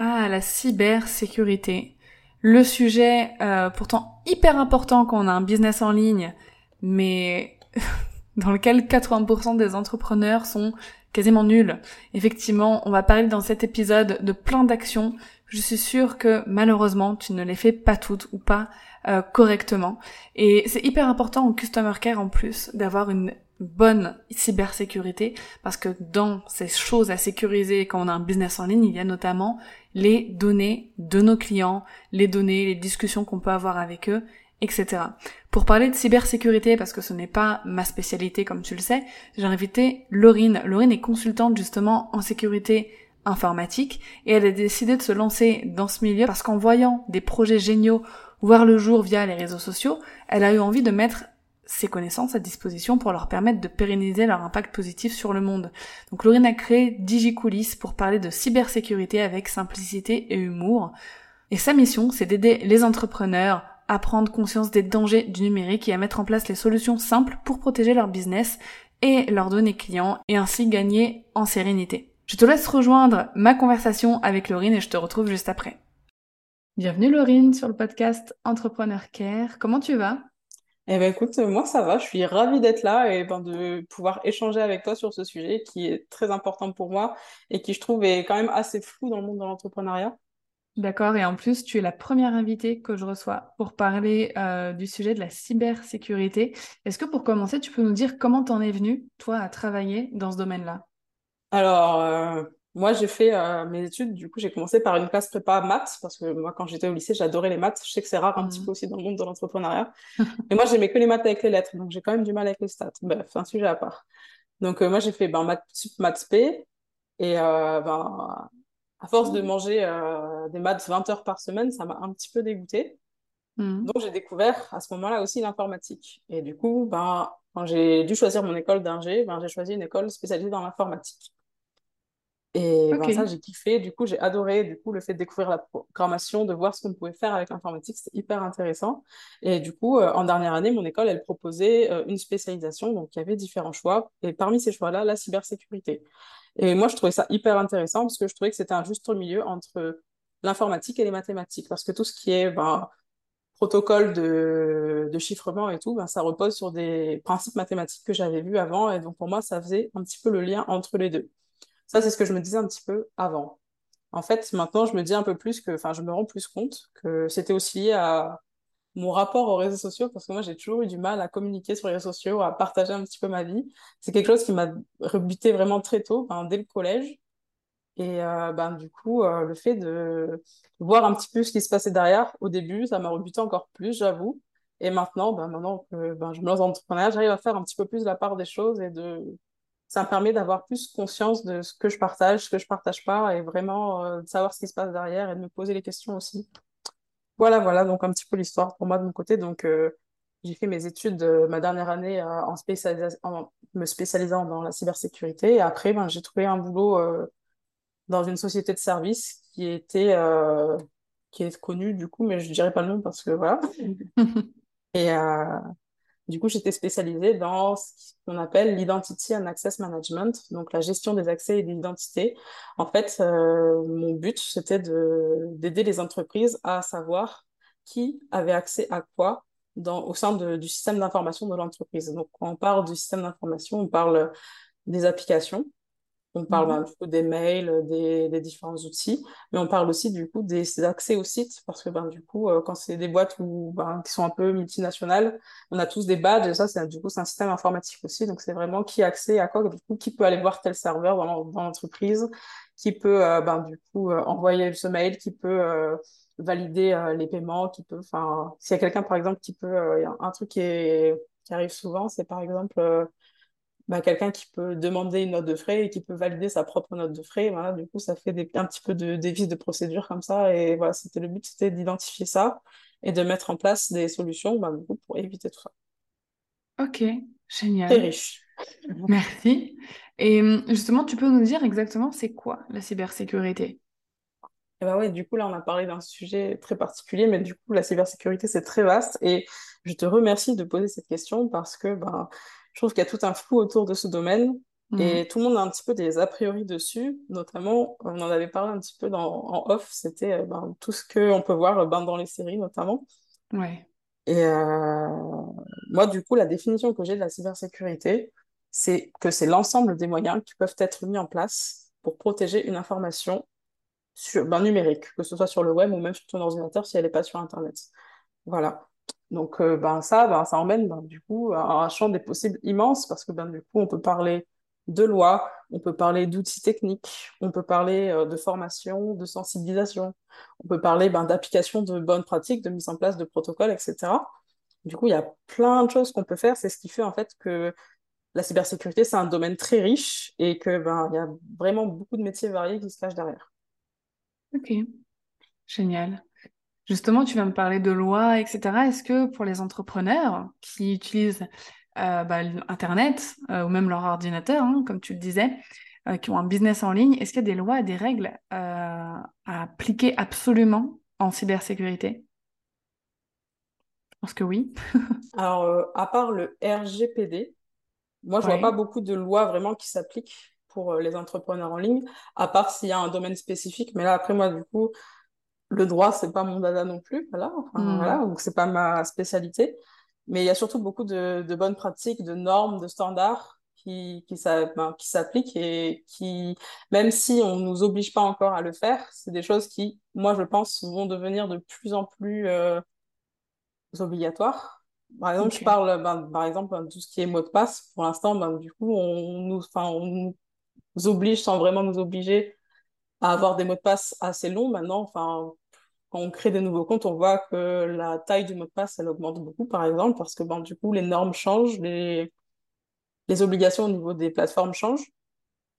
Ah, la cybersécurité. Le sujet euh, pourtant hyper important quand on a un business en ligne, mais dans lequel 80% des entrepreneurs sont quasiment nuls. Effectivement, on va parler dans cet épisode de plein d'actions. Je suis sûre que malheureusement, tu ne les fais pas toutes ou pas euh, correctement. Et c'est hyper important en customer care en plus d'avoir une bonne cybersécurité parce que dans ces choses à sécuriser quand on a un business en ligne, il y a notamment les données de nos clients, les données, les discussions qu'on peut avoir avec eux, etc. Pour parler de cybersécurité, parce que ce n'est pas ma spécialité comme tu le sais, j'ai invité Laurine. Laurine est consultante justement en sécurité informatique et elle a décidé de se lancer dans ce milieu parce qu'en voyant des projets géniaux voir le jour via les réseaux sociaux, elle a eu envie de mettre ses connaissances à disposition pour leur permettre de pérenniser leur impact positif sur le monde. Donc Laurine a créé DigiCoulis pour parler de cybersécurité avec simplicité et humour. Et sa mission, c'est d'aider les entrepreneurs à prendre conscience des dangers du numérique et à mettre en place les solutions simples pour protéger leur business et leurs données clients et ainsi gagner en sérénité. Je te laisse rejoindre ma conversation avec Laurine et je te retrouve juste après. Bienvenue Laurine sur le podcast Entrepreneur Care. Comment tu vas? Eh ben écoute, moi ça va, je suis ravie d'être là et ben, de pouvoir échanger avec toi sur ce sujet qui est très important pour moi et qui je trouve est quand même assez flou dans le monde de l'entrepreneuriat. D'accord, et en plus tu es la première invitée que je reçois pour parler euh, du sujet de la cybersécurité. Est-ce que pour commencer, tu peux nous dire comment t'en es venue, toi, à travailler dans ce domaine-là? Alors, euh, moi, j'ai fait euh, mes études, du coup, j'ai commencé par une classe prépa maths, parce que moi, quand j'étais au lycée, j'adorais les maths. Je sais que c'est rare un petit mmh. peu aussi dans le monde de l'entrepreneuriat. Mais moi, j'aimais que les maths avec les lettres, donc j'ai quand même du mal avec les stats. Bref, un sujet à part. Donc, euh, moi, j'ai fait ben, maths sup, maths p. Et euh, ben, à force de manger des maths 20 heures par semaine, ça m'a un petit peu dégoûté. Mmh. Donc, j'ai découvert à ce moment-là aussi l'informatique. Et du coup, ben, quand j'ai dû choisir mon école d'ingé, ben, j'ai choisi une école spécialisée dans l'informatique. Et ben, ça, j'ai kiffé. Du coup, j'ai adoré du coup, le fait de découvrir la programmation, de voir ce qu'on pouvait faire avec l'informatique. C'était hyper intéressant. Et du coup, euh, en dernière année, mon école, elle proposait euh, une spécialisation. Donc, il y avait différents choix. Et parmi ces choix-là, la cybersécurité. Et moi, je trouvais ça hyper intéressant parce que je trouvais que c'était un juste milieu entre l'informatique et les mathématiques. Parce que tout ce qui est ben, protocole de, de chiffrement et tout, ben, ça repose sur des principes mathématiques que j'avais vus avant. Et donc, pour moi, ça faisait un petit peu le lien entre les deux. Ça, c'est ce que je me disais un petit peu avant. En fait, maintenant, je me dis un peu plus que, enfin, je me rends plus compte que c'était aussi lié à mon rapport aux réseaux sociaux, parce que moi, j'ai toujours eu du mal à communiquer sur les réseaux sociaux, à partager un petit peu ma vie. C'est quelque chose qui m'a rebuté vraiment très tôt, ben, dès le collège. Et euh, ben, du coup, euh, le fait de voir un petit peu ce qui se passait derrière, au début, ça m'a rebuté encore plus, j'avoue. Et maintenant, ben, maintenant que ben, je me lance dans l'entrepreneuriat, j'arrive à faire un petit peu plus la part des choses et de ça me permet d'avoir plus conscience de ce que je partage, ce que je partage pas, et vraiment euh, de savoir ce qui se passe derrière et de me poser les questions aussi. Voilà, voilà, donc un petit peu l'histoire pour moi de mon côté. Donc, euh, j'ai fait mes études euh, ma dernière année en, en, me spécialisant dans la cybersécurité. Et après, ben, j'ai trouvé un boulot dans une société de service qui était qui est connue du coup, mais je dirais pas le nom parce que voilà. et du coup, j'étais spécialisée dans ce qu'on appelle l'identity and access management, donc la gestion des accès et des identités. En fait, euh, mon but, c'était d'aider les entreprises à savoir qui avait accès à quoi au sein du système d'information de l'entreprise. Donc, quand on parle du système d'information, on parle des applications, on parle un peu des mails, des, des, différents outils, mais on parle aussi du coup des accès au site, parce que ben, du coup, euh, quand c'est des boîtes où, ben, qui sont un peu multinationales, on a tous des badges, et ça, c'est du coup, c'est un système informatique aussi, donc c'est vraiment qui a accès à quoi, du coup, qui peut aller voir tel serveur dans l'entreprise, qui peut euh, ben, du coup euh, envoyer ce mail, qui peut valider les paiements, qui peut, enfin, s'il y a quelqu'un par exemple qui peut, un truc qui, est, qui arrive souvent, c'est par exemple bah, quelqu'un qui peut demander une note de frais et qui peut valider sa propre note de frais. Voilà, du coup, ça fait des, un petit peu de, des vices de procédure comme ça. Et voilà, c'était le but, c'était d'identifier ça et de mettre en place des solutions bah, du coup, pour éviter tout ça. Ok, génial. Très riche. Merci. Et hum, justement, tu peux nous dire exactement c'est quoi la cybersécurité? Et bah ouais, du coup, là, on a parlé d'un sujet très particulier, mais du coup, la cybersécurité, c'est très vaste. Et je te remercie de poser cette question parce que ben, je trouve qu'il y a tout un flou autour de ce domaine. Et mmh. tout le monde a un petit peu des a priori dessus, notamment, on en avait parlé un petit peu dans, en off, c'était euh, ben, tout ce qu'on peut voir ben, dans les séries notamment. Ouais. Et euh, moi, du coup, la définition que j'ai de la cybersécurité, c'est que c'est l'ensemble des moyens qui peuvent être mis en place pour protéger une information sur, ben, numérique, que ce soit sur le web ou même sur ton ordinateur si elle n'est pas sur Internet. Voilà. Donc euh, ben, ça, ben, ça emmène ben, du coup à un champ des possibles immense parce que ben, du coup, on peut parler de loi, on peut parler d'outils techniques, on peut parler euh, de formation, de sensibilisation, on peut parler ben, d'application de bonnes pratiques, de mise en place de protocoles, etc. Du coup, il y a plein de choses qu'on peut faire. C'est ce qui fait en fait que la cybersécurité, c'est un domaine très riche et que ben, il y a vraiment beaucoup de métiers variés qui se cachent derrière. Ok, génial. Justement, tu viens me parler de loi, etc. Est-ce que pour les entrepreneurs qui utilisent euh, bah, Internet euh, ou même leur ordinateur, hein, comme tu le disais, euh, qui ont un business en ligne, est-ce qu'il y a des lois et des règles à appliquer absolument en cybersécurité? Je pense que oui. Alors, à part le RGPD, moi, je ne vois pas beaucoup de lois vraiment qui s'appliquent pour les entrepreneurs en ligne, à part s'il y a un domaine spécifique. Mais là, après, moi, du coup, le droit, c'est pas mon dada non plus, voilà, enfin, hmm. voilà, donc c'est pas ma spécialité. Mais il y a surtout beaucoup de, de bonnes pratiques, de normes, de standards qui, qui, ben, qui s'appliquent et qui, même si on nous oblige pas encore à le faire, c'est des choses qui, moi, je pense, vont devenir de plus en plus euh, obligatoires. Par exemple, je parle, ben, par exemple, de tout ce qui est mot de passe. Pour l'instant, ben, du coup, on nous, on nous oblige sans vraiment nous obliger à avoir des mots de passe assez longs maintenant. Enfin, quand on crée des nouveaux comptes, on voit que la taille du mot de passe, elle augmente beaucoup, par exemple, parce que ben, du coup, les normes changent, les, les obligations au niveau des plateformes changent.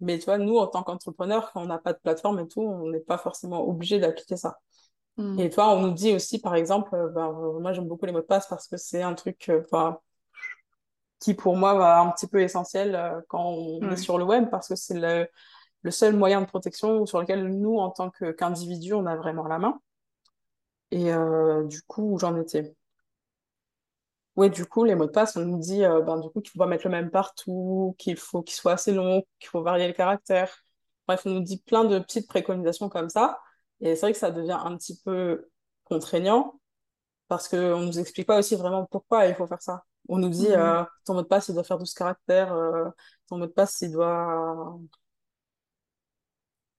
Mais tu vois, nous, en tant qu'entrepreneurs, quand on n'a pas de plateforme et tout, on n'est pas forcément obligé d'appliquer ça. Hmm. Et toi, on nous dit aussi, par exemple, ben, moi, j'aime beaucoup les mots de passe parce que c'est un truc euh, qui, pour moi, va un petit peu essentiel euh, quand on est sur le web parce que c'est le le seul moyen de protection sur lequel nous, en tant qu'individus, on a vraiment la main. Et euh, du coup, j'en étais? Oui, du coup, les mots de passe, on nous dit euh, ben, du coup qu'il faut pas mettre le même partout, qu'il faut qu'il soit assez long, qu'il faut varier le caractère. Bref, on nous dit plein de petites préconisations comme ça. Et c'est vrai que ça devient un petit peu contraignant parce qu'on ne nous explique pas aussi vraiment pourquoi il faut faire ça. On nous dit mmh. euh, ton mot de passe, il doit faire 12 caractères, ton mot de passe, il doit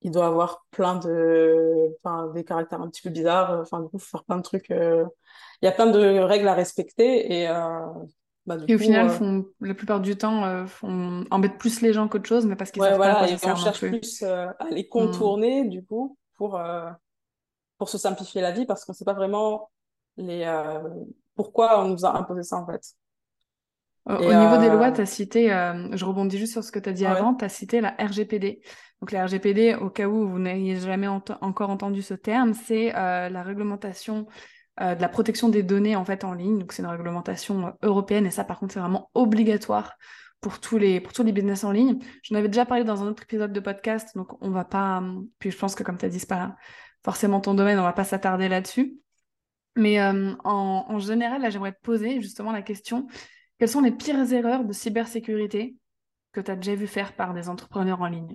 il doit avoir plein de, enfin, des caractères un petit peu bizarres. Enfin, du coup, faut faire plein de trucs. Euh, il y a plein de règles à respecter et, euh, bah, du et au final, euh, font, la plupart du temps, font, embêtent plus les gens qu'autre chose, mais parce qu'ils ouais, savent voilà, pas et on cherche plus à les contourner, du coup, pour, pour se simplifier la vie, parce qu'on sait pas vraiment les, pourquoi on nous a imposé ça, en fait. Au niveau des lois, tu as cité, je rebondis juste sur ce que tu as dit avant, tu as cité la RGPD. Donc la RGPD, au cas où vous n'ayez jamais encore entendu ce terme, c'est euh, la réglementation euh, de la protection des données en fait en ligne. Donc c'est une réglementation euh, européenne et ça par contre c'est vraiment obligatoire pour tous les pour tous les business en ligne. J'en avais déjà parlé dans un autre épisode de podcast, donc on va pas. Puis je pense que comme tu as dit, c'est pas forcément ton domaine, on va pas s'attarder là-dessus. Mais en, en général, là j'aimerais te poser justement la question quelles sont les pires erreurs de cybersécurité que tu as déjà vu faire par des entrepreneurs en ligne?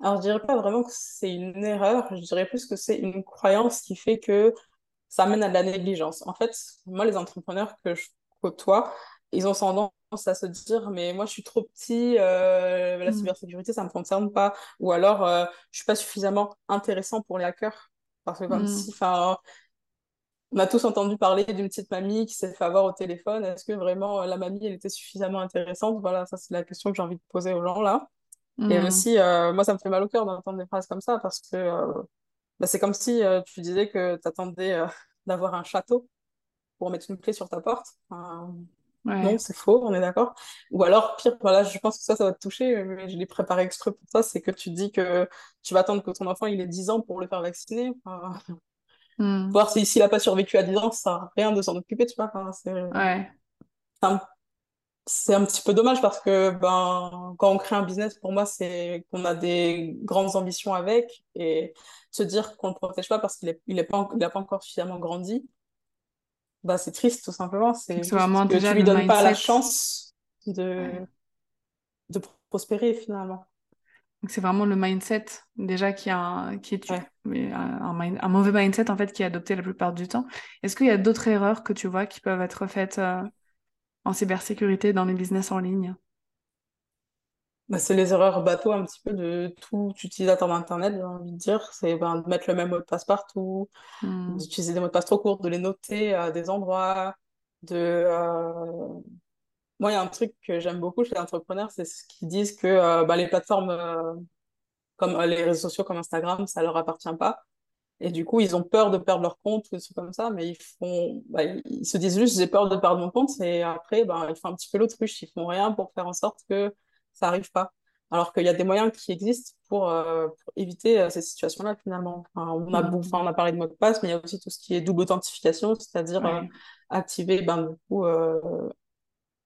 Alors, je dirais pas vraiment que c'est une erreur, je dirais plus que c'est une croyance qui fait que ça mène à de la négligence. En fait, moi, les entrepreneurs que je côtoie, ils ont tendance à se dire, mais moi, je suis trop petit, euh, la mm. cybersécurité, ça me concerne pas. Ou alors, euh, je suis pas suffisamment intéressant pour les hackers. Parce que comme mm. si, enfin, on a tous entendu parler d'une petite mamie qui s'est fait avoir au téléphone. Est-ce que vraiment euh, la mamie, elle était suffisamment intéressante? Voilà, ça, c'est la question que j'ai envie de poser aux gens là. Et mm. aussi, euh, moi, ça me fait mal au cœur d'entendre des phrases comme ça parce que euh, bah, c'est comme si euh, tu disais que tu attendais d'avoir un château pour mettre une clé sur ta porte. Non, c'est faux, on est d'accord. Ou alors, pire, voilà, je pense que ça, ça va te toucher, mais je l'ai préparé exprès pour ça, c'est que tu dis que tu vas attendre que ton enfant il ait 10 ans pour le faire vacciner. Hmm. Voir s'il n'a pas survécu à 10 ans, ça sert rien de s'en occuper, tu vois. c'est ouais. un... un petit peu dommage parce que ben, quand on crée un business, pour moi, c'est qu'on a des grandes ambitions avec et se dire qu'on ne le protège pas parce qu'il n'a il est pas, pas encore suffisamment grandi bah, c'est triste tout simplement. C'est vraiment que tu lui donnes pas la chance de, de prospérer finalement. C'est vraiment le mindset déjà qui, a, qui est mais un, un, mauvais mindset en fait qui est adopté la plupart du temps. Est-ce qu'il y a d'autres erreurs que tu vois qui peuvent être faites euh, en cybersécurité dans les business en ligne? Bah, c'est les erreurs bateau un petit peu de tout utilisateur d'Internet, j'ai envie de dire. C'est ben, de mettre le même mot de passe partout, hmm. d'utiliser des mots de passe trop courts, de les noter à des endroits. De, euh, Moi, il y a un truc que j'aime beaucoup chez les entrepreneurs, c'est ce qu'ils disent que euh, bah, les plateformes comme les réseaux sociaux comme Instagram, ça leur appartient pas. Et du coup, ils ont peur de perdre leur compte ou des trucs comme ça, mais ils font, bah, ils se disent juste j'ai peur de perdre mon compte, et après, bah, ils font un petit peu l'autruche, ils font rien pour faire en sorte que ça arrive pas. Alors qu'il y a des moyens qui existent pour, euh, éviter euh, ces situations-là, finalement. on, a, mmh. on a parlé de mot de passe, mais il y a aussi tout ce qui est double authentification, c'est-à-dire euh, activer ben, du coup,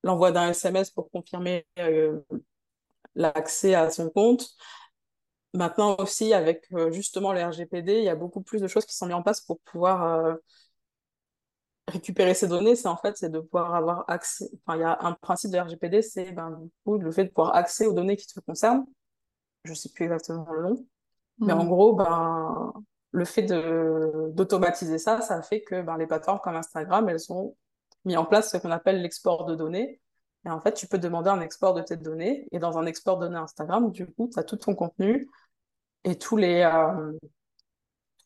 l'envoi d'un SMS pour confirmer l'accès à son compte. Maintenant aussi, avec justement le RGPD, il y a beaucoup plus de choses qui sont mises en place pour pouvoir récupérer ces données, c'est en fait c'est de pouvoir avoir accès. Enfin, il y a un principe de RGPD, c'est ben, du coup, le fait de pouvoir accéder aux données qui te concernent. Je sais plus exactement le nom, mais en mm. gros, ben, le fait d'automatiser ça, ça fait que ben, les plateformes comme Instagram, elles ont mis en place ce qu'on appelle l'export de données. Et en fait, tu peux demander un export de tes données. Et dans un export de données Instagram, du coup, tu as tout ton contenu et tous les, euh,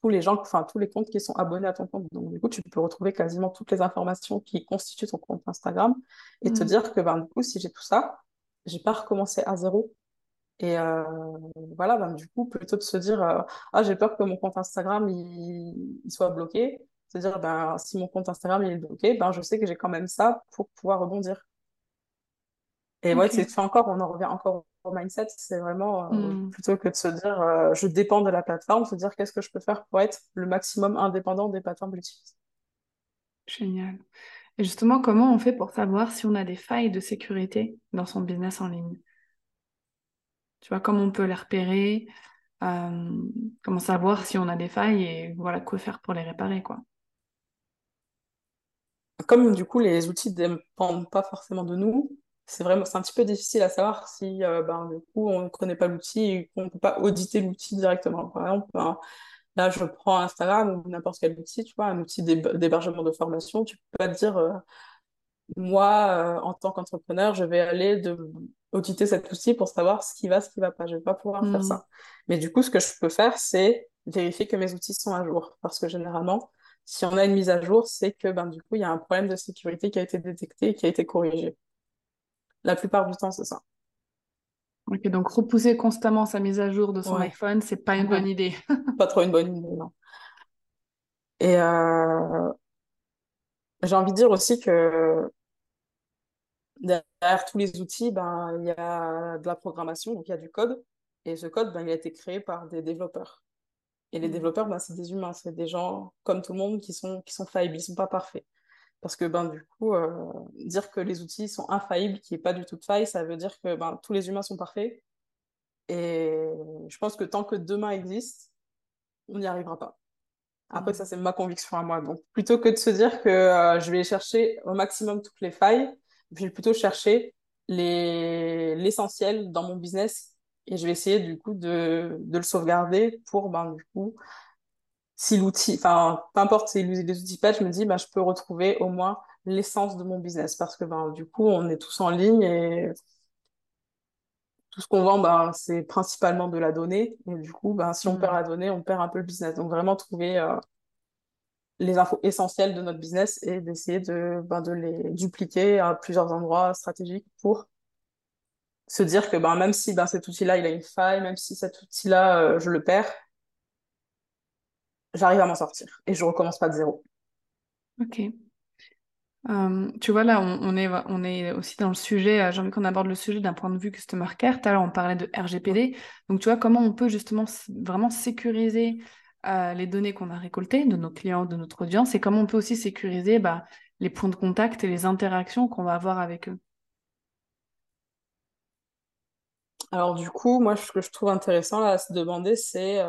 tous les gens, enfin tous les comptes qui sont abonnés à ton compte. Donc du coup, tu peux retrouver quasiment toutes les informations qui constituent ton compte Instagram et te mm. dire que ben, du coup, si j'ai tout ça, j'ai pas recommencé à zéro. Et euh, voilà, ben, du coup, plutôt de se dire euh, ah j'ai peur que mon compte Instagram il, soit bloqué, se dire ben si mon compte Instagram il est bloqué, ben je sais que j'ai quand même ça pour pouvoir rebondir. Et ouais, c'est encore, on en revient encore au mindset, c'est vraiment euh, hmm. plutôt que de se dire euh, je dépends de la plateforme, se dire qu'est-ce que je peux faire pour être le maximum indépendant des plateformes que j'utilise. Génial. Et justement, comment on fait pour savoir si on a des failles de sécurité dans son business en ligne? Tu vois, comment on peut les repérer? Euh, Comment savoir si on a des failles et voilà quoi faire pour les réparer, quoi? Comme du coup les outils ne dépendent pas forcément de nous, c'est vraiment c'est un petit peu difficile à savoir si euh, ben, du coup on ne connaît pas l'outil et qu'on ne peut pas auditer l'outil directement. Par exemple, ben, là je prends Instagram ou n'importe quel outil, tu vois, un outil d'hébergement de formation, tu peux pas te dire euh, moi euh, en tant qu'entrepreneur je vais aller de auditer cet outil pour savoir ce qui va, ce qui va pas. Je vais pas pouvoir faire hmm. ça. Mais du coup ce que je peux faire c'est vérifier que mes outils sont à jour parce que généralement si on a une mise à jour, c'est que ben, du coup, il y a un problème de sécurité qui a été détecté et qui a été corrigé. La plupart du temps, c'est ça. Ok, donc repousser constamment sa mise à jour de son iPhone, c'est pas une bonne idée. pas trop une bonne idée, non. Et euh, j'ai envie de dire aussi que derrière tous les outils, ben, il y a de la programmation, donc il y a du code. Et ce code, ben, il a été créé par des développeurs. Et les mmh. développeurs, ben, c'est des humains, c'est des gens comme tout le monde qui sont, qui sont faillibles, ils sont pas parfaits. Parce que ben, du coup, euh, dire que les outils sont infaillibles, qu'il n'y ait pas du tout de faille, ça veut dire que ben, tous les humains sont parfaits. Et je pense que tant que demain existe, on n'y arrivera pas. Après, ça, c'est ma conviction à moi. Donc, plutôt que de se dire que euh, je vais chercher au maximum toutes les failles, je vais plutôt chercher l'essentiel dans mon business et je vais essayer du coup de, de le sauvegarder pour ben, du coup si l'outil, enfin, peu importe si les outils patch, je me dis, bah, je peux retrouver au moins l'essence de mon business parce que ben, du coup, on est tous en ligne et tout ce qu'on vend, ben, c'est principalement de la donnée. Et du coup, ben, si on perd mm. la donnée, on perd un peu le business. Donc, vraiment trouver euh, les infos essentielles de notre business et d'essayer de, de les dupliquer à plusieurs endroits stratégiques pour se dire que même si cet outil-là, il a une faille, même si cet outil-là, euh, je le perds, j'arrive à m'en sortir et je recommence pas de zéro. Ok. Euh, tu vois, là, on, est, on est aussi dans le sujet, euh, j'ai envie qu'on aborde le sujet d'un point de vue customer care. Tout à l'heure, on parlait de RGPD. Donc, tu vois, comment on peut justement vraiment sécuriser euh, les données qu'on a récoltées de nos clients, de notre audience, et comment on peut aussi sécuriser bah, les points de contact et les interactions qu'on va avoir avec eux? Alors, du coup, moi, ce que je trouve intéressant là, à se demander, c'est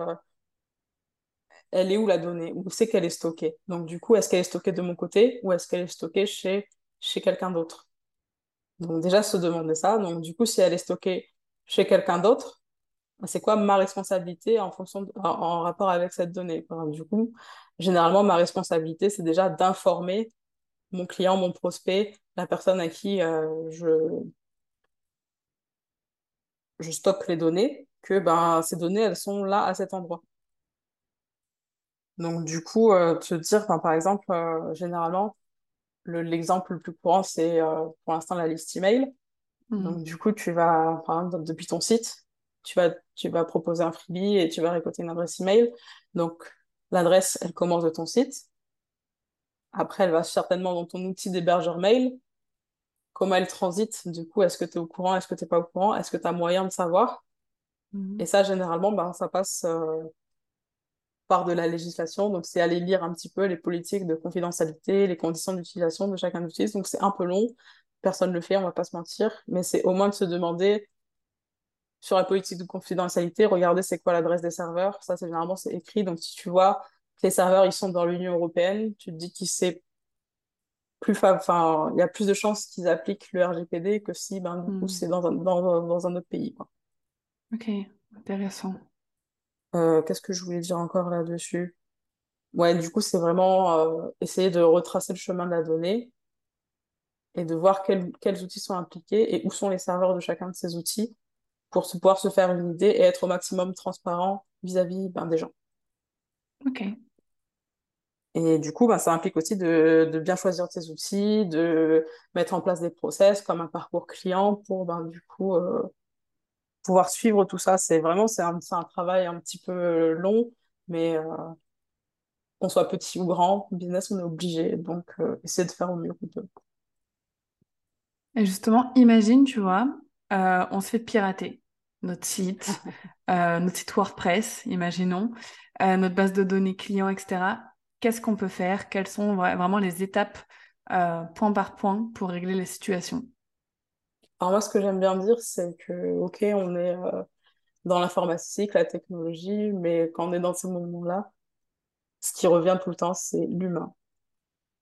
elle est où la donnée? Où c'est qu'elle est stockée? Donc, du coup, est-ce qu'elle est stockée de mon côté ou est-ce qu'elle est stockée chez, chez quelqu'un d'autre? Donc, déjà, se demander ça. Donc, du coup, si elle est stockée chez quelqu'un d'autre, ben, c'est quoi ma responsabilité en, fonction en, rapport avec cette donnée? Du coup, généralement, ma responsabilité, c'est déjà d'informer mon client, mon prospect, la personne à qui euh, je, je stocke les données, que ben, ces données, elles sont là à cet endroit. Donc, du coup, euh, te dire, par exemple, euh, généralement, l'exemple le, plus courant, c'est euh, pour l'instant la liste email. Mmh. Donc, du coup, tu vas, par exemple, depuis ton site, tu vas, tu vas proposer un freebie et tu vas récolter une adresse email. Donc, l'adresse, elle commence de ton site. Après, elle va certainement dans ton outil d'hébergeur mail. Comment elle transite, du coup, est-ce que tu es au courant, est-ce que tu n'es pas au courant, est-ce que tu as moyen de savoir? Mmh. Et ça, généralement, ben, ça passe par de la législation. Donc, c'est aller lire un petit peu les politiques de confidentialité, les conditions d'utilisation de chacun d'outil. Donc, c'est un peu long. Personne ne le fait, on va pas se mentir. Mais c'est au moins de se demander sur la politique de confidentialité, regardez c'est quoi l'adresse des serveurs? Ça, c'est généralement, c'est écrit. Donc, si tu vois que les serveurs, ils sont dans l'Union européenne, tu te dis qu'il c'est plus enfin, il y a plus de chances qu'ils appliquent le RGPD que si, ben, du coup, hmm. c'est dans un, dans, dans un autre pays. Quoi. Ok, intéressant. Euh, qu'est-ce que je voulais dire encore là-dessus? Ouais, du coup, c'est vraiment euh, essayer de retracer le chemin de la donnée et de voir quels, quels outils sont impliqués et où sont les serveurs de chacun de ces outils pour se, pouvoir se faire une idée et être au maximum transparent vis-à-vis ben, des gens. Ok. Et du coup, ben, ça implique aussi de, de, bien choisir tes outils, de mettre en place des process comme un parcours client pour ben, du coup euh, pouvoir suivre tout ça. C'est vraiment c'est un, un, travail un petit peu long, mais euh, qu'on soit petit ou grand, business, on est obligé. Donc, euh, essayer de faire au mieux qu'on peut. Et justement, imagine, tu vois, euh, on se fait pirater notre site, notre site WordPress, imaginons, notre base de données clients, etc. Qu'est-ce qu'on peut faire? Quelles sont vraiment les étapes point par point pour régler la situation alors moi, ce que j'aime bien dire, c'est que, ok, on est euh, dans l'informatique, la technologie, mais quand on est dans ces moments-là, ce qui revient tout le temps, c'est l'humain.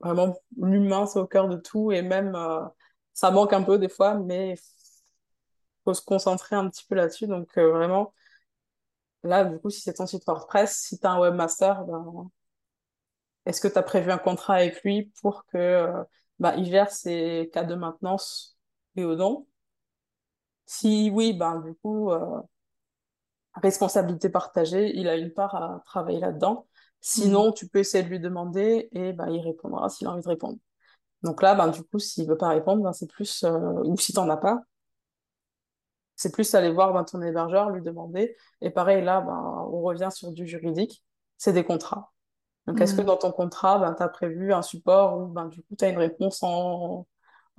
Vraiment, l'humain, c'est au cœur de tout, et même, euh, ça manque un peu des fois, mais faut se concentrer un petit peu là-dessus. Donc, euh, vraiment, là, du coup, si c'est ton site WordPress, si tu as un webmaster, ben, est-ce que tu as prévu un contrat avec lui pour que bah, il gère ses cas de maintenance et au non si oui, ben du coup, euh, responsabilité partagée, il a une part à travailler là-dedans. Sinon, mm. tu peux essayer de lui demander et ben, il répondra s'il a envie de répondre. Donc là, ben, du coup, s'il veut pas répondre, ben, c'est plus, euh, ou si t'en as pas, c'est plus aller voir ben, ton hébergeur, lui demander. Et pareil, là, ben, on revient sur du juridique, c'est des contrats. Donc, est-ce que mm. dans ton contrat, ben, tu as prévu un support où ben, du coup, tu as une réponse en,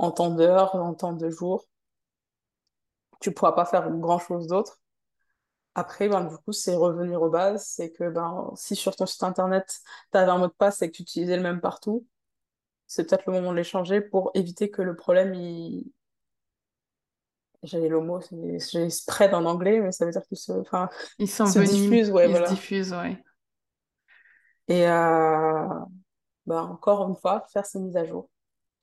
en temps d'heure, en temps de jour tu pourras pas faire grand chose d'autre. Après, ben, du coup, c'est revenir aux bases. C'est que ben, si sur ton site internet, tu avais un mot de passe et que tu utilisais le même partout, c'est peut-être le moment de les changer pour éviter que le problème, il... J'avais le mot, j'ai spread en anglais, mais ça veut dire qu'il se, enfin, il se diffuse. Ouais, il se diffuse, ouais. Et euh... ben, encore une fois, faire ces mises à jour.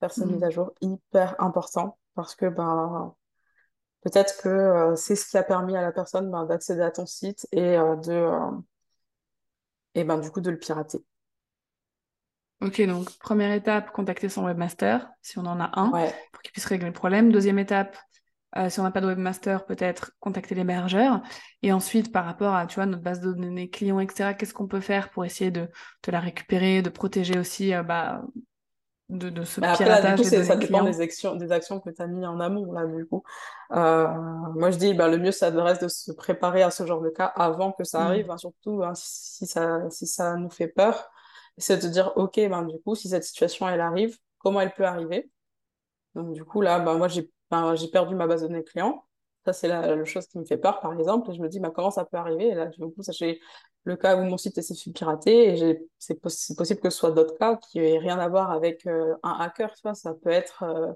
Faire ces mm. mises à jour, hyper important, parce que ben, Peut-être que euh, c'est ce qui a permis à la personne ben, d'accéder à ton site et euh, de euh, et ben du coup de le pirater. Ok, donc première étape, contacter son webmaster, si on en a un, pour qu'il puisse régler le problème. Deuxième étape, si on n'a pas de webmaster, peut-être contacter l'hébergeur. Et ensuite, par rapport à tu vois, notre base de données clients, etc., qu'est-ce qu'on peut faire pour essayer de, de la récupérer, de protéger aussi bah, de, de ce après, là, du coup, ça dépend des actions, des actions que tu as mis en amont, là, du coup. Euh, moi, je dis, ben, le mieux, ça reste de se préparer à ce genre de cas avant que ça mm. arrive, hein, surtout hein, si, ça, si ça nous fait peur. C'est de dire, OK, ben, du coup, si cette situation, elle arrive, comment elle peut arriver? Donc, du coup, là, ben, moi, j'ai j'ai perdu ma base de données client. Ça, c'est la, chose qui me fait peur, par exemple. Et je me dis, ben, comment ça peut arriver? Et là, du coup, ça, j'ai le cas où mon site s'est fait pirater. Et c'est possible que ce soit d'autres cas qui n'aient rien à voir avec euh, un hacker. Tu vois, ça peut être. Euh,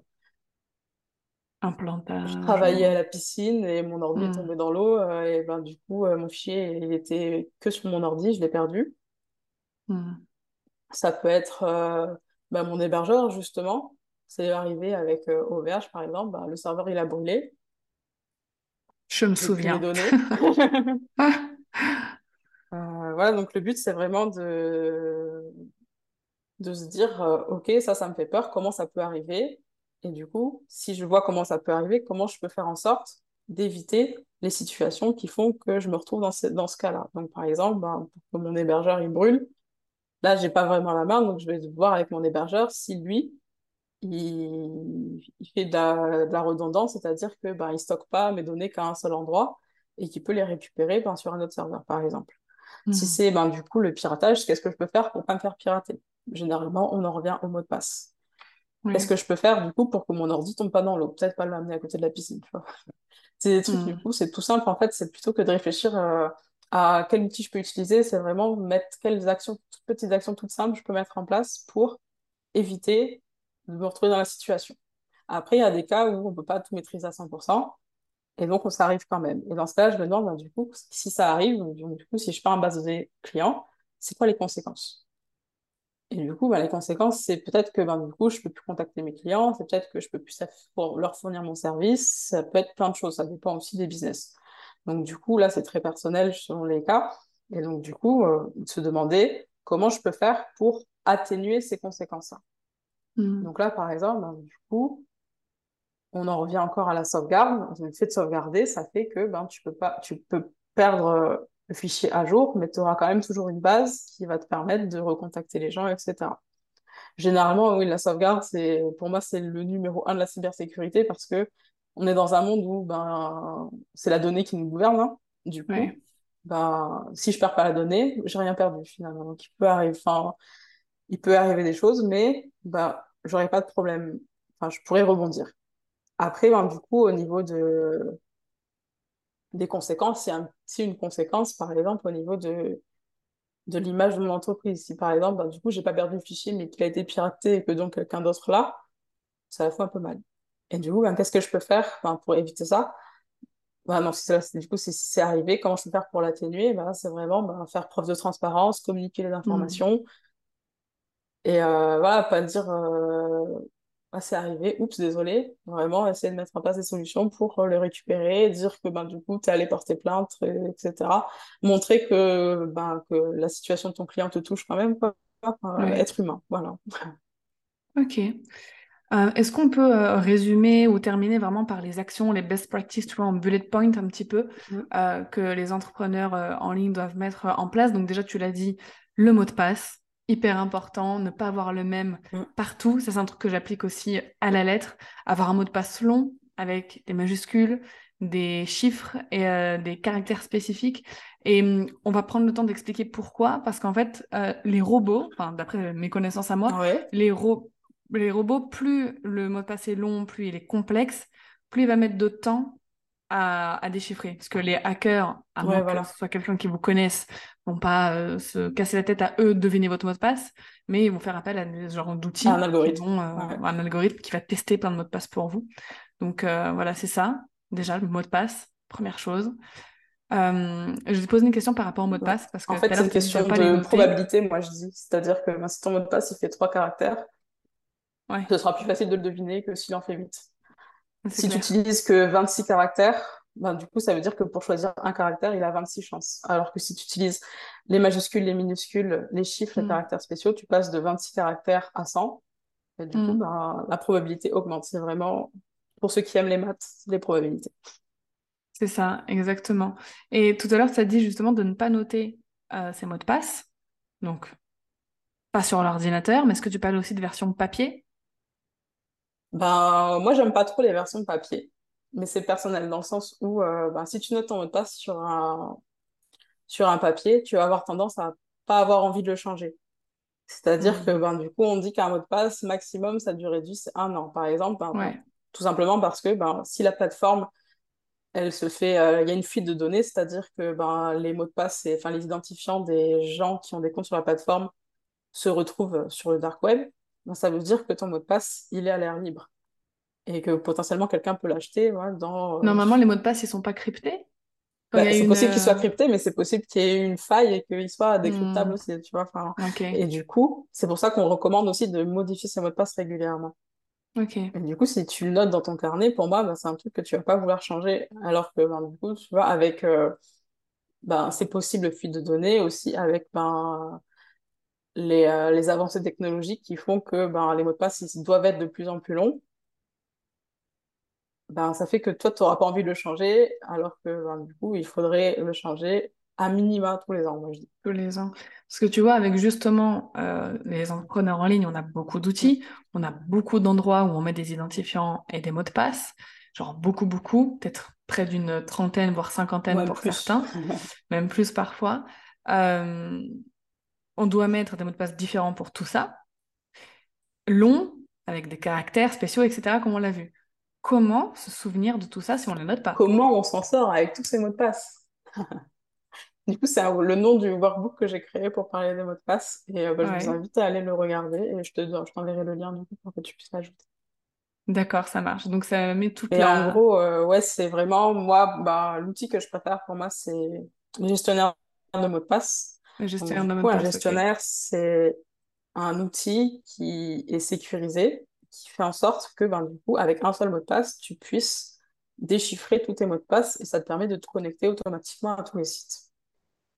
un plantage. Je travaillais à la piscine et mon ordi est hmm. tombé dans l'eau. Euh, et ben, du coup, mon fichier, il était que sur mon ordi. Je l'ai perdu. Hmm. Ça peut être ben, mon hébergeur, justement. C'est arrivé avec OVH, par exemple. Ben, le serveur, il a brûlé. Je me souviens. Euh, voilà, donc le but, c'est vraiment de, de se dire, OK, ça, ça me fait peur, comment ça peut arriver? Et du coup, si je vois comment ça peut arriver, comment je peux faire en sorte d'éviter les situations qui font que je me retrouve dans ce, dans ce cas-là? Donc, par exemple, ben, pour que mon hébergeur, il brûle, là, j'ai pas vraiment la main, donc je vais voir avec mon hébergeur si lui, il, fait de la, redondance, c'est-à-dire que ben, il stocke pas mes données qu'à un seul endroit et qu'il peut les récupérer ben, sur un autre serveur, par exemple. Si hmm. c'est ben, du coup le piratage, qu'est-ce que je peux faire pour pas me faire pirater? Généralement, on en revient au mot de passe. Qu'est-ce que je peux faire du coup pour que mon ordi tombe pas dans l'eau? Peut-être pas l'amener à côté de la piscine, tu vois. C'est des trucs, du hmm. coup, c'est tout simple. En fait, c'est plutôt que de réfléchir euh, à quel outil je peux utiliser, c'est vraiment mettre quelles actions, toutes petites actions toutes simples, je peux mettre en place pour éviter de me retrouver dans la situation. Après, il y a des cas où on ne peut pas tout maîtriser à 100%, et donc on s'arrive quand même. Et dans ce cas, je me demande, bah, du coup, si ça arrive, du coup, si je pars en base de données client, c'est quoi les conséquences? Et du coup, bah, les conséquences, c'est peut-être que bah, du coup, je peux plus contacter mes clients, c'est peut-être que je peux plus leur fournir mon service, ça peut être plein de choses, ça dépend aussi des business. Donc du coup, là, c'est très personnel selon les cas. Et donc du coup, euh, se demander comment je peux faire pour atténuer ces conséquences-là. Mm. Donc là, par exemple, ben, du coup, on en revient encore à la sauvegarde. Le fait de sauvegarder, ça fait que ben, tu peux pas, tu peux perdre euh, le fichier à jour, mais tu auras quand même toujours une base qui va te permettre de recontacter les gens, etc. Généralement, oui, la sauvegarde, c'est, pour moi, c'est le numéro un de la cybersécurité parce que on est dans un monde où ben, c'est la donnée qui nous gouverne. Hein. Du coup, ben, si je perds pas la donnée, j'ai rien perdu finalement. Donc, il peut arriver, enfin, il peut arriver des choses, mais bah, j'aurais pas de problème. Enfin, je pourrais rebondir. Après, ben, du coup, au niveau de... des conséquences, il y a une conséquence, par exemple, au niveau de, de l'image de mon entreprise. Si, par exemple, ben, du coup, j'ai pas perdu le fichier, mais qu'il a été piraté et que donc quelqu'un d'autre là, ça va faire un peu mal. Et du coup, ben, qu'est-ce que je peux faire ben, pour éviter ça? Ben, non, si du coup, si c'est arrivé, comment je peux faire pour l'atténuer? Ben, C'est vraiment faire preuve de transparence, communiquer les mmh. Et euh, voilà, pas dire euh, ah, c'est arrivé, oups, désolé. Vraiment, essayer de mettre en place des solutions pour euh, le récupérer, dire que ben, du coup, tu es allé porter plainte, etc. Montrer que, ben, que la situation de ton client te touche quand même, quoi. être humain, voilà. Ok. Est-ce qu'on peut résumer ou terminer vraiment par les actions, les best practices, tu vois, en bullet point un petit peu, mmh. que les entrepreneurs en ligne doivent mettre en place? Donc déjà, tu l'as dit, le mot de passe, hyper important, ne pas avoir le même mm. partout. Ça, c'est un truc que j'applique aussi à la lettre. Avoir un mot de passe long avec des majuscules, des chiffres et euh, des caractères spécifiques. Et mm, on va prendre le temps d'expliquer pourquoi. Parce qu'en fait, euh, les robots, d'après mes connaissances à moi, les, les robots, plus le mot de passe est long, plus il est complexe, plus il va mettre de temps à, déchiffrer. Parce que les hackers, à moins que ce soit quelqu'un qui vous connaisse, vont pas euh, se casser la tête à eux de deviner votre mot de passe, mais ils vont faire appel à des genres d'outils. Un algorithme. Euh, un algorithme qui va tester plein de mots de passe pour vous. Donc euh, voilà, c'est ça. Déjà, le mot de passe, première chose. je vais te poser une question par rapport au mot de passe. Parce que en fait, c'est une question de probabilité, moi je dis. C'est-à-dire que ben, si ton mot de passe il fait trois caractères, ce sera plus facile de le deviner que s'il en fait huit. Si tu utilises que 26 caractères, ben, du coup, ça veut dire que pour choisir un caractère, il a 26 chances. Alors que si tu utilises les majuscules, les minuscules, les chiffres, les mm. caractères spéciaux, tu passes de 26 caractères à 100. Et du coup, mm. ben, la probabilité augmente. C'est vraiment, pour ceux qui aiment les maths, les probabilités. C'est ça, exactement. Et tout à l'heure, ça dit justement de ne pas noter euh, ces mots de passe. Donc, pas sur l'ordinateur, mais est-ce que tu parles aussi de version papier? Ben, moi, j'aime pas trop les versions papier, mais c'est personnel dans le sens où euh, ben, si tu notes ton mot de passe sur un, sur un papier, tu vas avoir tendance à pas avoir envie de le changer. C'est-à-dire Hmm. que ben, du coup, on dit qu'un mot de passe maximum, sa durée de vie, c'est un an, par exemple. ben, Ouais. tout simplement parce que ben, si la plateforme, elle se fait, euh, il y a une fuite de données, c'est-à-dire que ben, les mots de passe, et, enfin les identifiants des gens qui ont des comptes sur la plateforme se retrouvent sur le dark web, ben, ça veut dire que ton mot de passe, il est à l'air libre et que potentiellement quelqu'un peut l'acheter dans, euh, Normalement, les mots de passe, ils sont pas cryptés. Bah, c'est une... possible qu'il soit euh, crypté, mais c'est possible qu'il y ait une faille et qu'il soit décryptable hmm, aussi, tu vois. Et du coup, c'est pour ça qu'on recommande aussi de modifier ses mots de passe régulièrement. Et du coup, si tu le notes dans ton carnet, pour moi, bah, c'est un truc que tu vas pas vouloir changer. Alors que, ben, du coup, tu vois, avec euh, ben, ces possibles fuites de données, aussi avec ben, les, euh, les avancées technologiques qui font que ben, les mots de passe ils doivent être de plus en plus longs, ben, ça fait que toi, tu n'auras pas envie de le changer, alors que ben, du coup, il faudrait le changer à minima tous les ans, moi je dis. Tous les ans. Parce que tu vois, avec justement euh, les entrepreneurs en ligne, on a beaucoup d'outils, on a beaucoup d'endroits où on met des identifiants et des mots de passe, genre beaucoup, beaucoup, peut-être près d'une trentaine, voire cinquantaine pour plus. certains, même plus parfois. Euh, on doit mettre des mots de passe différents pour tout ça, longs, avec des caractères spéciaux, etc., comme on l'a vu. Comment se souvenir de tout ça si on ne les note pas? Comment on s'en sort avec tous ces mots de passe? Du coup, c'est le nom du workbook que j'ai créé pour parler des mots de passe. Et euh, bah, je vous invite à aller le regarder et je te, je t'enverrai le lien du coup pour que tu puisses l'ajouter. d'accord, ça marche. Donc ça met toute Et en la... gros, euh, ouais, c'est vraiment, moi, bah, l'outil que je préfère pour moi, c'est le gestionnaire de mots de passe. Donc, gestionnaire coup, un gestionnaire, c'est un outil qui est sécurisé, qui fait en sorte que, ben, du coup, avec un seul mot de passe, tu puisses déchiffrer tous tes mots de passe et ça te permet de te connecter automatiquement à tous les sites.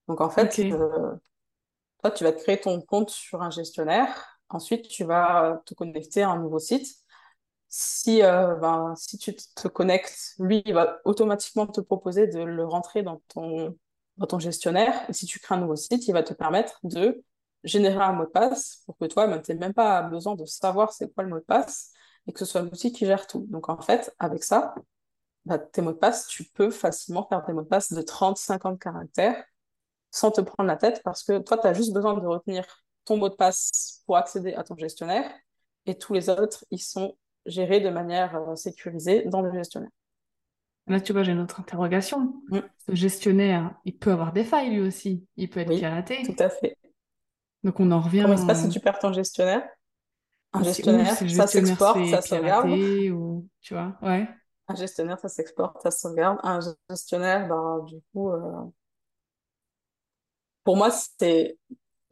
Donc, en fait, euh, toi, tu vas te créer ton compte sur un gestionnaire. Ensuite, tu vas te connecter à un nouveau site. Si, euh, ben, si tu te connectes, lui, il va automatiquement te proposer de le rentrer dans ton, dans ton gestionnaire. Si tu crées un nouveau site, il va te permettre de générer un mot de passe pour que toi, tu n'aies même pas besoin de savoir c'est quoi le mot de passe et que ce soit l'outil qui gère tout. Donc, en fait, avec ça, ben, tes mots de passe, tu peux facilement faire des mots de passe de 30, 50 caractères sans te prendre la tête parce que toi, tu as juste besoin de retenir ton mot de passe pour accéder à ton gestionnaire et tous les autres, ils sont gérés de manière euh, sécurisée dans le gestionnaire. Là tu vois, j'ai une autre interrogation. Mm. Ce gestionnaire, il peut avoir des failles lui aussi. Il peut être Oui, tout piraté. à fait. Donc on en revient Comment il se passe si tu perds ton gestionnaire? Un gestionnaire, ça se s'exporte, ça sauvegarde. pirater, ou tu vois, ouais. Un gestionnaire, ça s'exporte, ça sauvegarde. Un gestionnaire, ben, du coup, euh, pour moi, c'est...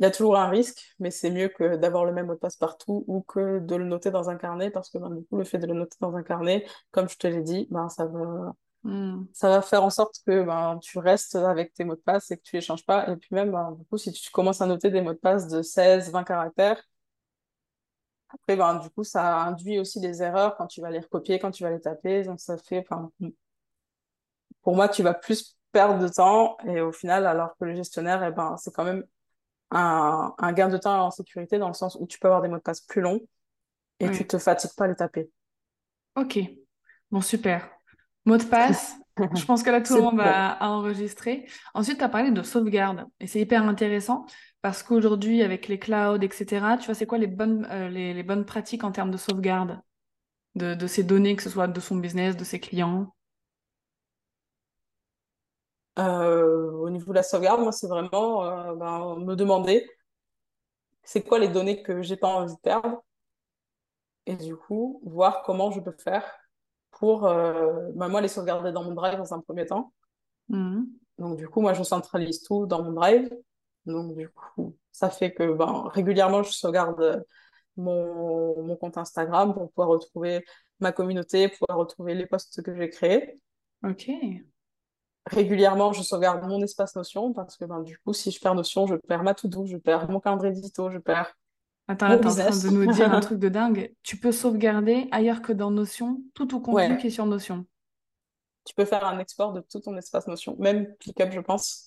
Il y a toujours un risque, mais c'est mieux que d'avoir le même mot de passe partout ou que de le noter dans un carnet, parce que ben, du coup, le fait de le noter dans un carnet, comme je te l'ai dit, ben, ça va Hmm. ça va faire en sorte que ben, tu restes avec tes mots de passe et que tu les changes pas. Et puis même, ben, du coup, si tu commences à noter des mots de passe de 16, 20 caractères, après, ben, du coup, ça induit aussi des erreurs quand tu vas les recopier, quand tu vas les taper. Donc, ça fait, pour moi, tu vas plus perdre de temps. Et au final, alors que le gestionnaire, eh ben, c'est quand même un, un gain de temps en sécurité dans le sens où tu peux avoir des mots de passe plus longs et tu Ouais. te fatigues pas à les taper. Ok. Bon, super. Mot de passe. Je pense que là, tout le monde bon. va à enregistrer. Ensuite, tu as parlé de sauvegarde. Et c'est hyper intéressant parce qu'aujourd'hui, avec les clouds, etc., tu vois, c'est quoi les bonnes, euh, les, les bonnes pratiques en termes de sauvegarde de, de ces données, que ce soit de son business, de ses clients? Euh, au niveau de la sauvegarde, moi, c'est vraiment euh, ben, me demander c'est quoi les données que j'ai pas envie de perdre? Et du coup, voir comment je peux faire pour, euh, ben, moi, les sauvegarder dans mon drive dans un premier temps. Mhm. Donc, du coup, moi, je centralise tout dans mon drive. Donc, du coup, ça fait que ben, régulièrement, je sauvegarde mon, mon compte Instagram pour pouvoir retrouver ma communauté, pouvoir retrouver les posts que j'ai créés. Ok. Régulièrement, je sauvegarde mon espace Notion parce que ben, du coup, si je perds Notion, je perds ma to-do, je perds mon calendrier édito, je perds Attends, là, t'es en train de nous dire un truc de dingue. Tu peux sauvegarder ailleurs que dans Notion tout ton contenu qui est Ouais, sur Notion. tu peux faire un export de tout ton espace Notion, même ClickUp, je pense.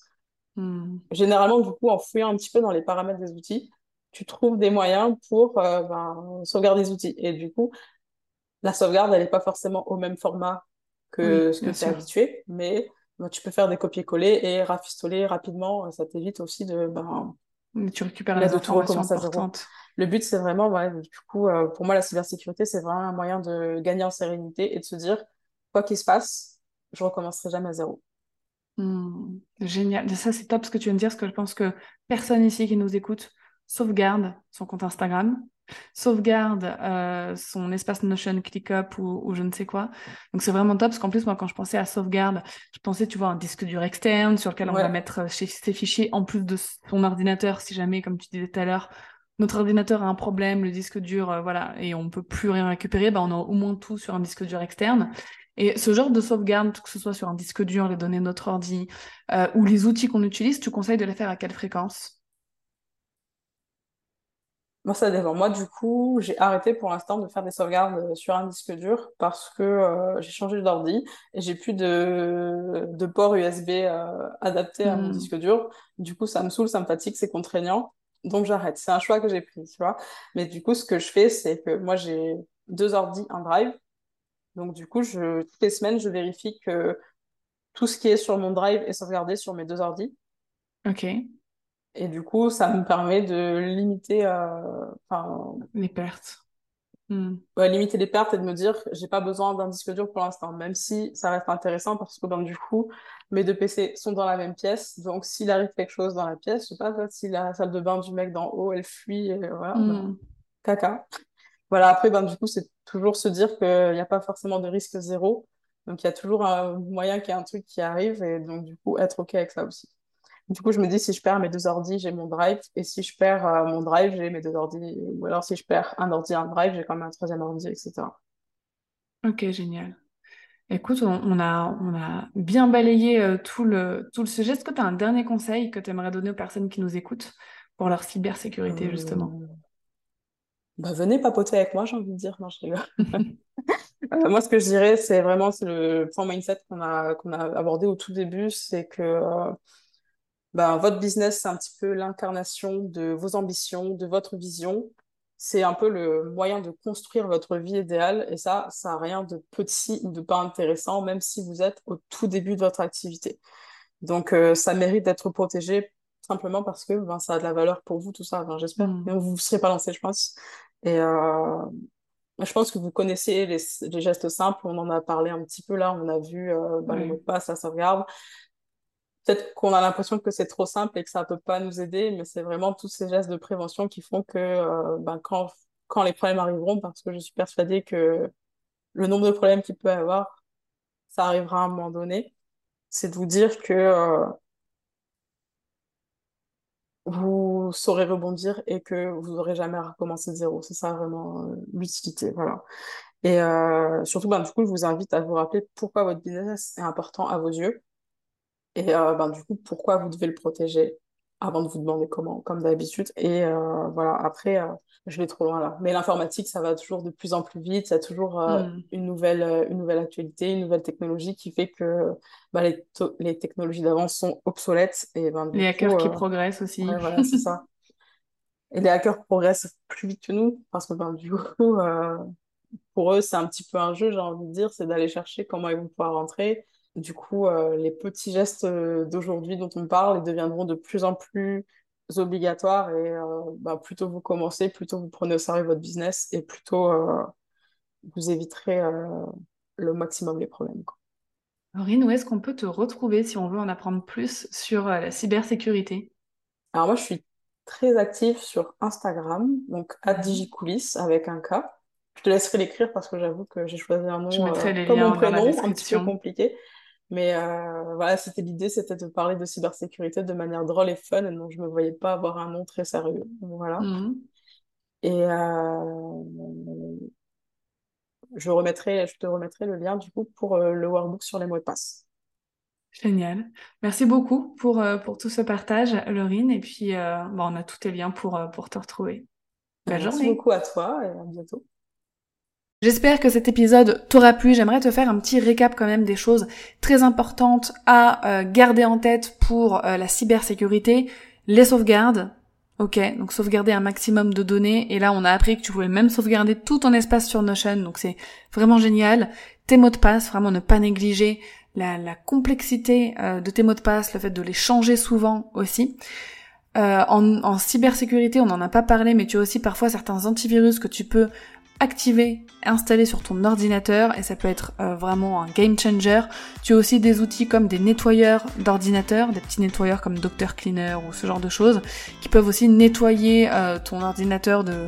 Hmm. Généralement, du coup, en fouillant un petit peu dans les paramètres des outils, tu trouves des moyens pour euh, ben, sauvegarder des outils. Et du coup, la sauvegarde, elle n'est pas forcément au même format que Oui, ce que tu es habitué, mais ben, tu peux faire des copier-coller et rafistoler rapidement. Ça t'évite aussi de, ben, tu récupères les informations importantes. Le but, c'est vraiment, ouais, du coup, euh, pour moi, la cybersécurité, c'est vraiment un moyen de gagner en sérénité et de se dire, quoi qu'il se passe, je recommencerai jamais à zéro. Hmm, génial. Ça, c'est top ce que tu viens de dire, parce que je pense que personne ici qui nous écoute sauvegarde son compte Instagram, sauvegarde euh, son espace Notion ClickUp ou, ou je ne sais quoi. Donc c'est vraiment top parce qu'en plus moi quand je pensais à sauvegarde, je pensais tu vois un disque dur externe sur lequel on va mettre euh, ses fichiers en plus de son ordinateur si jamais comme tu disais tout à l'heure notre ordinateur a un problème, le disque dur euh, voilà et on peut plus rien récupérer, bah on a au moins tout sur un disque dur externe. Et ce genre de sauvegarde, que ce soit sur un disque dur, les données de notre ordi, ou les outils qu'on utilise, tu conseilles de les faire à quelle fréquence? Moi, ça dépend. Moi, du coup, j'ai arrêté pour l'instant de faire des sauvegardes euh, sur un disque dur parce que euh, j'ai changé d'ordi et j'ai plus de, de port USB euh, adapté à mon hmm. disque dur. Du coup, ça me saoule, ça me fatigue, c'est contraignant. Donc, j'arrête. C'est un choix que j'ai pris, tu vois. Mais du coup, ce que je fais, c'est que moi, j'ai deux ordis, un drive. Donc, du coup, je, toutes les semaines, je vérifie que tout ce qui est sur mon drive est sauvegardé sur mes deux ordis. Ok. Et du coup, ça me permet de limiter, euh, les pertes. Hmm. limiter les pertes et de me dire, j'ai pas besoin d'un disque dur pour l'instant, même si ça reste intéressant parce que ben, du coup, mes deux PC sont dans la même pièce. Donc, s'il arrive quelque chose dans la pièce, je sais pas, si la salle de bain du mec d'en haut, elle fuit, et voilà, ben, hmm. caca. Voilà, après, ben, du coup, c'est toujours se dire qu'il n'y a pas forcément de risque zéro. Donc, il y a toujours un moyen qu'il y ait un truc qui arrive et donc, du coup, être OK avec ça aussi. Du coup, je me dis, si je perds mes deux ordi, j'ai mon drive. Et si je perds euh, mon drive, j'ai mes deux ordi. Ou alors, si je perds un ordi, un drive, j'ai quand même un troisième ordi, etc. Ok, génial. Écoute, on, a, on a bien balayé euh, tout, le, tout le sujet. Est-ce que tu as un dernier conseil que tu aimerais donner aux personnes qui nous écoutent pour leur cybersécurité, justement? euh, bah, Venez papoter avec moi, j'ai envie de dire. Non, je rigole. moi, ce que je dirais, c'est vraiment le point mindset qu'on a, qu'on a abordé au tout début, c'est que ben, votre business, c'est un petit peu l'incarnation de vos ambitions, de votre vision. C'est un peu le moyen de construire votre vie idéale. Et ça, ça n'a rien de petit ou de pas intéressant, même si vous êtes au tout début de votre activité. Donc, euh, ça mérite d'être protégé simplement parce que ben, ça a de la valeur pour vous, tout ça. J'espère. Mm. Vous ne serez pas lancé, je pense. Et euh, je pense que vous connaissez les, les, gestes simples. On en a parlé un petit peu là. On a vu euh, ben, les mots de passe, la sauvegarde peut-être qu'on a l'impression que c'est trop simple et que ça ne peut pas nous aider, mais c'est vraiment tous ces gestes de prévention qui font que euh, ben, quand, quand les problèmes arriveront, parce que je suis persuadée que le nombre de problèmes qu'il peut y avoir, ça arrivera à un moment donné, c'est de vous dire que euh, vous saurez rebondir et que vous n'aurez jamais à recommencer de zéro. C'est ça vraiment euh, l'utilité. Voilà. Et surtout, ben, du coup, je vous invite à vous rappeler pourquoi votre business est important à vos yeux et euh, ben, du coup, pourquoi vous devez le protéger avant de vous demander comment, comme d'habitude. Et euh, voilà, après, euh, je vais trop loin là. Mais l'informatique, ça va toujours de plus en plus vite. Il y a toujours hmm. une, nouvelle, une nouvelle actualité, une nouvelle technologie qui fait que ben, les, les, technologies d'avant sont obsolètes. Et ben, les hackers qui progressent aussi. voilà, c'est ça. Et les hackers progressent plus vite que nous parce que ben, du coup, pour eux, c'est un petit peu un jeu, j'ai envie de dire, c'est d'aller chercher comment ils vont pouvoir rentrer du coup, euh, les petits gestes euh, d'aujourd'hui dont on parle deviendront de plus en plus obligatoires et euh, bah, plutôt vous commencez, plutôt vous prenez au sérieux votre business et plutôt vous éviterez le maximum les problèmes. Aurine, où est-ce qu'on peut te retrouver si on veut en apprendre plus sur la cybersécurité? Alors moi, je suis très active sur Instagram, donc à mhm. Avec un K. Je te laisserai l'écrire parce que j'avoue que j'ai choisi un nom je mettrai les comme liens mon prénom, un petit peu compliqué. Mais euh, voilà, c'était l'idée, c'était de parler de cybersécurité de manière drôle et fun, donc je me voyais pas avoir un nom très sérieux. Voilà. Mhm. Et euh, je remettrai, je te remettrai le lien du coup pour euh, le workbook sur les mots de passe. Génial. Merci beaucoup pour, pour tout ce partage, Laurine. Et puis, bon, on a tous tes liens pour, pour te retrouver. Belle Merci beaucoup à toi et à bientôt. J'espère que cet épisode t'aura plu. J'aimerais te faire un petit récap quand même des choses très importantes à euh, garder en tête pour euh, la cybersécurité. Les sauvegardes. Ok, donc sauvegarder un maximum de données. Et là, on a appris que tu pouvais même sauvegarder tout ton espace sur Notion. Donc c'est vraiment génial. Tes mots de passe, vraiment ne pas négliger la, complexité euh, de tes mots de passe, le fait de les changer souvent aussi. Euh, en, en cybersécurité, on n'en a pas parlé, mais tu as aussi parfois certains antivirus que tu peux activer, installer sur ton ordinateur et ça peut être euh, vraiment un game changer. Tu as aussi des outils comme des nettoyeurs d'ordinateur, des petits nettoyeurs comme Doctor Cleaner ou ce genre de choses, qui peuvent aussi nettoyer euh, ton ordinateur de,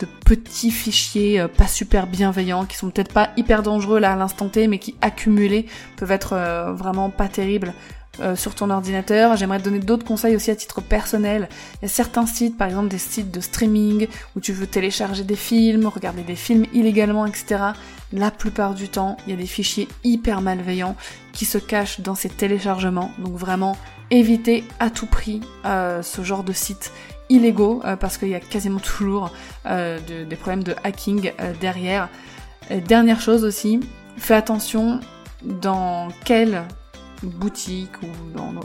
de petits fichiers euh, pas super bienveillants, qui sont peut-être pas hyper dangereux là à l'instant T, mais qui accumulés peuvent être vraiment pas terribles euh, sur ton ordinateur. J'aimerais te donner d'autres conseils aussi à titre personnel. Il y a certains sites, par exemple des sites de streaming, où tu veux télécharger des films, regarder des films illégalement, etc. La plupart du temps, il y a des fichiers hyper malveillants qui se cachent dans ces téléchargements. Donc vraiment, évitez à tout prix euh, ce genre de sites illégaux, euh, parce qu'il y a quasiment toujours des problèmes de hacking derrière. dernière chose aussi, fais attention dans quel boutique ou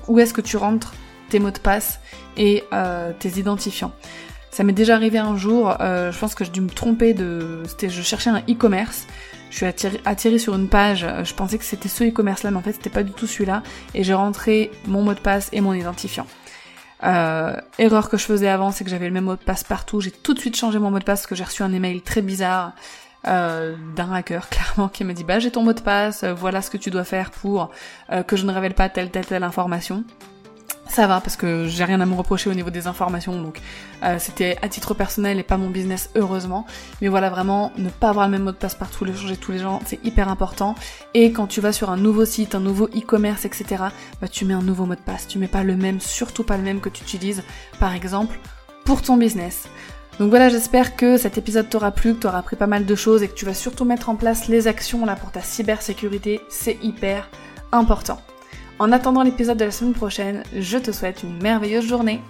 où est-ce que tu rentres tes mots de passe et euh, tes identifiants. Ça m'est déjà arrivé un jour, euh, je pense que j'ai dû me tromper de... C'était, je cherchais un e-commerce, je suis attirée, sur une page, euh, je pensais que c'était ce e-commerce là, mais en fait c'était pas du tout celui-là, et j'ai rentré mon mot de passe et mon identifiant. erreur que je faisais avant, c'est que j'avais le même mot de passe partout, j'ai tout de suite changé mon mot de passe parce que j'ai reçu un email très bizarre euh, d'un hacker clairement qui me dit bah j'ai ton mot de passe, euh, voilà ce que tu dois faire pour euh, que je ne révèle pas telle telle telle information. Ça va parce que j'ai rien à me reprocher au niveau des informations, donc c'était à titre personnel et pas mon business heureusement. Mais voilà vraiment ne pas avoir le même mot de passe partout, le changer tous les gens, c'est hyper important. Et quand tu vas sur un nouveau site, un nouveau e-commerce, etc., bah tu mets un nouveau mot de passe. Tu mets pas le même, surtout pas le même que tu utilises, par exemple, pour ton business. Donc voilà, j'espère que cet épisode t'aura plu, que t'auras appris pas mal de choses et que tu vas surtout mettre en place les actions là pour ta cybersécurité, c'est hyper important. En attendant l'épisode de la semaine prochaine, je te souhaite une merveilleuse journée.